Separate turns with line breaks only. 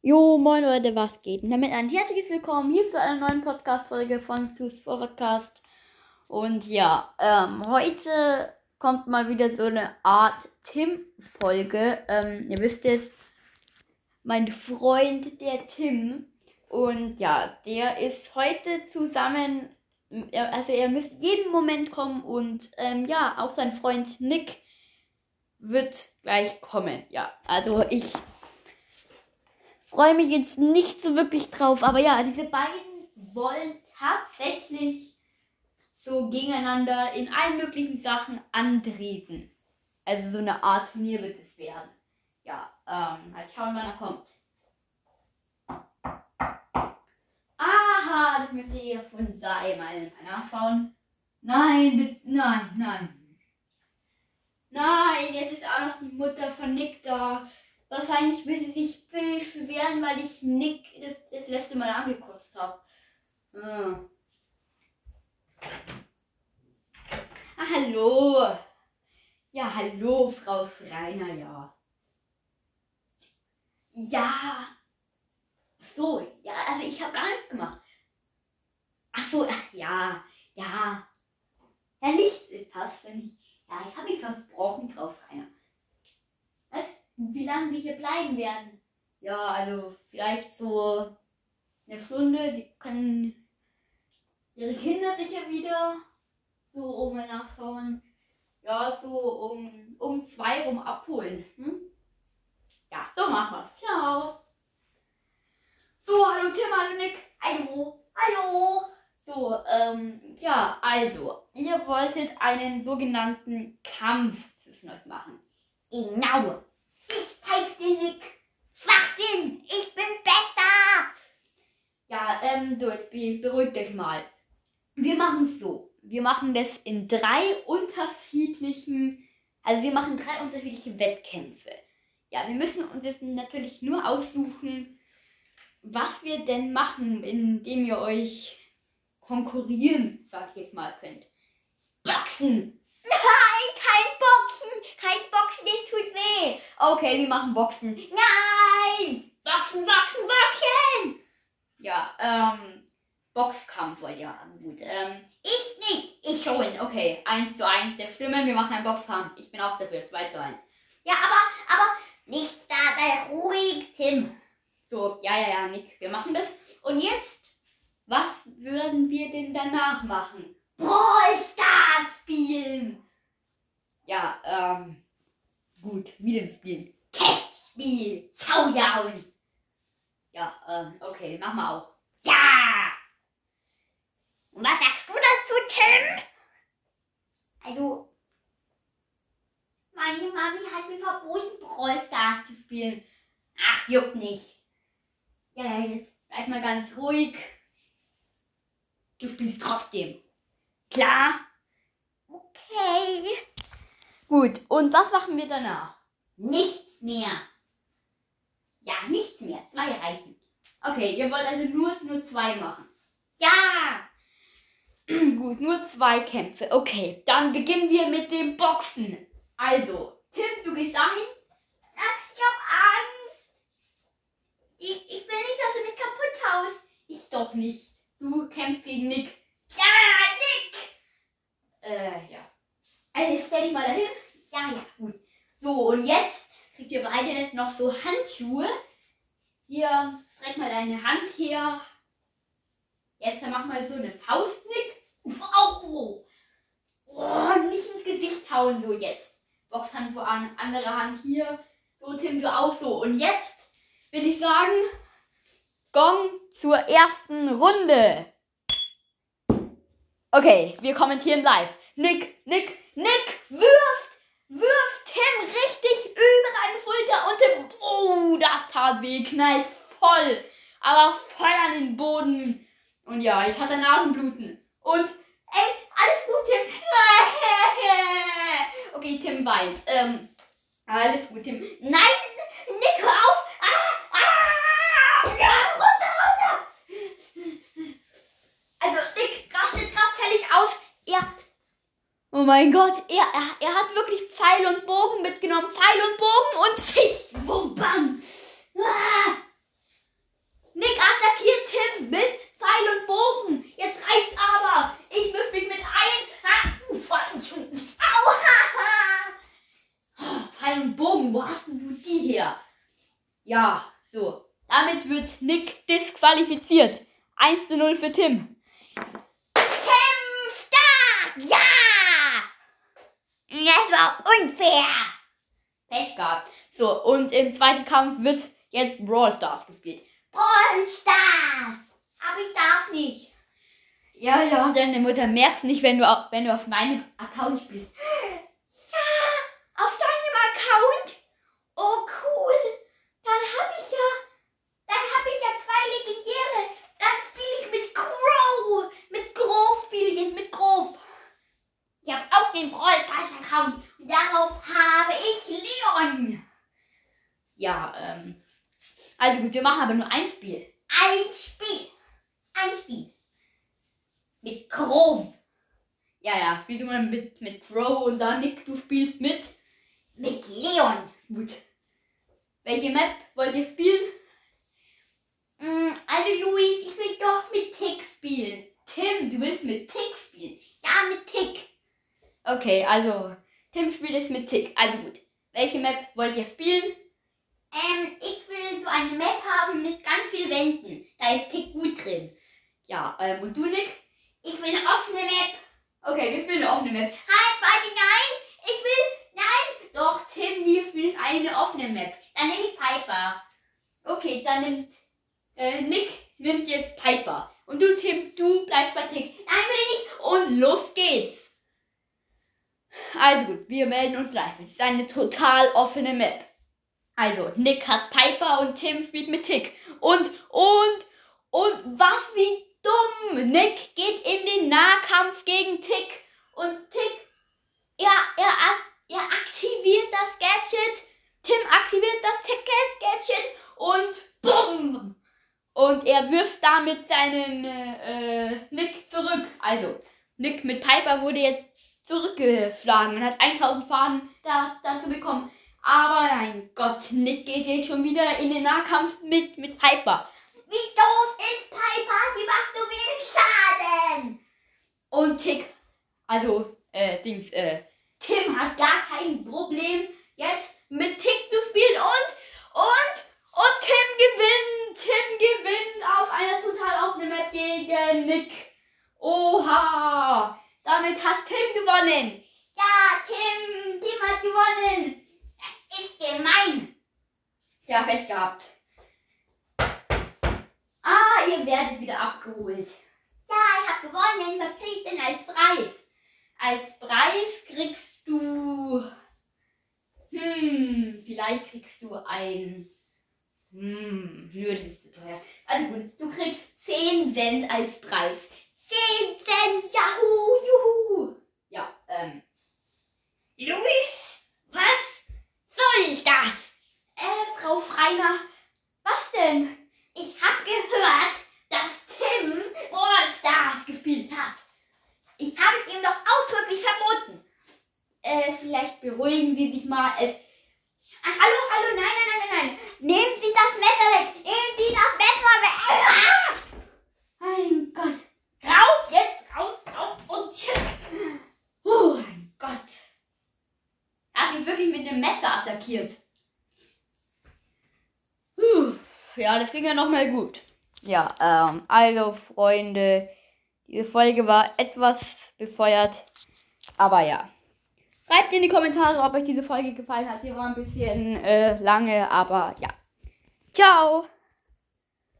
Jo, moin Leute, was geht? Und damit ein herzliches Willkommen hier zu einer neuen Podcast-Folge von Sus Podcast. Und ja, ähm, heute kommt mal wieder so eine Art Tim-Folge. Ähm, ihr wisst jetzt, mein Freund, der Tim. Und ja, der ist heute zusammen, also er müsste jeden Moment kommen und ähm, ja, auch sein Freund Nick wird gleich kommen. Ja, also ich freue mich jetzt nicht so wirklich drauf, aber ja, diese beiden wollen tatsächlich so gegeneinander in allen möglichen Sachen antreten. Also so eine Art Turnier wird es werden. Ja, ähm, halt schauen, wann er kommt. Aha, das müsste eher von sei mal nachschauen. Nein, bitte, nein, nein. Nein, jetzt ist auch noch die Mutter von Nick da. Wahrscheinlich will sie sich beschweren, weil ich Nick das, das letzte Mal angekotzt habe. Hm. Ah, hallo. Ja, hallo, Frau Schreiner, ja. Ja. So, ja, also ich habe gar nichts gemacht. Ach so, ja, ja. Ja, nichts ist passt, wenn ich. Ja, ich habe mich versprochen, Frau Schreiner. Wie lange wir hier bleiben werden? Ja, also vielleicht so eine Stunde. Die können ihre Kinder sicher wieder so um nachschauen. Ja, so um, um zwei rum abholen. Hm? Ja, so machen wir's. Ciao. So, hallo Tim, hallo Nick. Hallo. Hallo. So, ähm, ja, also, ihr wolltet einen sogenannten Kampf zwischen euch machen. Genau. Zeig's dir, Nick. Schwachsinn. Ich bin besser. Ja, ähm, so, jetzt beruhigt euch mal. Wir machen es so. Wir machen das in drei unterschiedlichen, also wir machen drei unterschiedliche Wettkämpfe. Ja, wir müssen uns jetzt natürlich nur aussuchen, was wir denn machen, indem ihr euch konkurrieren, sag ich jetzt mal, könnt. Boxen! Kein Boxen! Kein Boxen, das tut weh! Okay, wir machen Boxen. Nein! Boxen, Boxen, Boxen! Ja, ähm, Boxkampf wollt ihr haben. Gut, ähm, ich nicht, ich schon. Okay, 1 zu 1 der Stimmen, wir machen einen Boxkampf. Ich bin auch dafür, 2 zu 1. Ja, aber, aber, nichts da, sei ruhig, Tim. So, ja, ja, ja, Nick, wir machen das. Und jetzt, was würden wir denn danach machen? Brawl Stars spielen! Ja, ähm, gut, wie denn spielen? Testspiel! Showdown! Ja, ähm, okay, machen wir auch. Ja! Und was sagst du dazu, Tim? Also, meine Mami hat mir verboten, Brawl Stars zu spielen. Ach, juckt nicht. Ja, jetzt bleib mal ganz ruhig. Du spielst trotzdem. Klar? Okay. Gut, und was machen wir danach? Nichts mehr. Ja, nichts mehr. Zwei reichen. Okay, ihr wollt also nur, nur zwei machen. Ja! Gut, nur zwei Kämpfe. Okay, dann beginnen wir mit dem Boxen. Also, Tim, du gehst dahin. Ich hab Angst. Ich, ich will nicht, dass du mich kaputt haust. Ich doch nicht. Du kämpfst gegen Nick. Ja, Nick! Äh, ja. Also, stell dich mal dahin. Ja, ja, gut. So, und jetzt kriegt ihr beide noch so Handschuhe. Hier, streck mal deine Hand her. Jetzt mach mal so eine Faust, Nick. Au! Oh, nicht ins Gesicht hauen, so jetzt. Boxhandschuhe an, andere Hand hier. So, Tim, du auch so. Und jetzt will ich sagen, Gong zur ersten Runde. Okay, wir kommentieren live. Nick, Nick, Nick wirft, wirft Tim richtig über deine Schulter und Tim, oh, das tat weh, knallt voll, aber voll an den Boden. Und ja, jetzt hat er Nasenbluten. Und, ey, alles gut, Tim. Okay, Tim weint. Ähm, alles gut, Tim. Nein, mein Gott, er, er, er hat wirklich Pfeil und Bogen mitgenommen. Pfeil und Bogen und sich. Wum, bam. Ah. Nick attackiert Tim mit Pfeil und Bogen. Jetzt reicht's aber. Ich wirf mich mit ein. Ah, oh, Pfeil und Bogen, wo hast du die her? Ja, so. Damit wird Nick disqualifiziert. 1 zu 0 für Tim.
Das war unfair!
Pech gehabt. So, und im zweiten Kampf wird jetzt Brawl Stars gespielt.
Brawl Stars! Aber ich darf nicht.
Ja, ja, deine Mutter merkt nicht, wenn du, auf, wenn du auf meinem Account spielst.
Ja, auf deinem Account? Oh, cool. Dann hab ich ja, dann hab ich ja zwei Legendäre. Dann spiele ich mit Crow. Mit Grove spiele ich jetzt, mit Grove. Ich habe auch den Brawl Stars Account. Und darauf habe ich Leon.
Ja, ähm. Also gut, wir machen aber nur ein Spiel.
Ein Spiel. Ein Spiel.
Mit Grove. Ja, ja, spielst du mal mit, mit Crow und dann Nick, du spielst mit.
Mit Leon.
Gut. Welche Map wollt ihr spielen?
Mm, Also Luis, ich will doch mit Tick spielen.
Tim, du willst mit Tick spielen.
Ja, mit Tick.
Okay, also Tim spielt jetzt mit Tick. Also gut. Welche Map wollt ihr spielen?
Ähm, ich will so eine Map haben mit ganz vielen Wänden. Da ist Tick gut drin.
Ja, ähm, und du, Nick?
Ich will eine offene Map.
Okay, wir spielen eine offene Map.
Halt, warte, nein. Ich will, nein.
Doch, Tim, wir spielen eine offene Map.
Dann nehme ich Piper.
Okay, dann nimmt äh, Nick nimmt jetzt Piper. Und du, Tim, du bleibst bei Tick.
Nein, will ich nicht.
Und los geht's. Also gut, wir melden uns live. Es ist eine total offene Map. Also, Nick hat Piper und Tim spielt mit Tick. Und, und, und was wie dumm. Nick geht in den Nahkampf gegen Tick. Und Tick, er, er, er aktiviert das Gadget. Tim aktiviert das Ticket-Gadget und bumm. Und er wirft damit seinen äh, Nick zurück. Also, Nick mit Piper wurde jetzt zurückgeschlagen und hat 1000 Faden da, dazu bekommen. Aber mein Gott, Nick geht jetzt schon wieder in den Nahkampf mit, mit Piper.
Wie doof ist Piper? Sie macht so wenig Schaden.
Und Tick, also, äh, Dings, äh, Tim hat gar kein Problem, jetzt mit Tick zu spielen und, und, und Tim gewinnt. Tim gewinnt auf einer total offenen Map gegen Nick. Oha! Damit hat Tim gewonnen.
Ja, Tim, Tim hat gewonnen. Das ist gemein.
Ja, Pech gehabt. Ah, ihr werdet wieder abgeholt.
Ja, ich habe gewonnen. Was krieg ich denn als Preis?
Als Preis kriegst du. Hm, vielleicht kriegst du ein. Hm, nö, das ist zu teuer. Also gut, du kriegst 10 Cent als Preis.
10 Cent, Yahoo, juhu.
Ja, ähm.
Luis, was soll das?
Äh, Frau Schreiner, was denn?
Ich hab gehört, dass Tim Brawl Stars gespielt hat. Ich habe es ihm doch ausdrücklich verboten.
Äh, vielleicht beruhigen Sie sich mal. Es,
Ah, hallo, hallo, nein, nein, nein, nein. Nehmen Sie das Messer weg. Nehmen Sie das Messer weg. Ah!
mein Gott. Raus jetzt, raus, raus und tschüss. Oh mein Gott. Hat mich wirklich mit dem Messer attackiert. Puh. Ja, das ging ja nochmal gut. Ja, ähm, also Freunde, diese Folge war etwas befeuert, aber ja. Schreibt in die Kommentare, ob euch diese Folge gefallen hat. Die war ein bisschen äh, lange, aber ja. Ciao!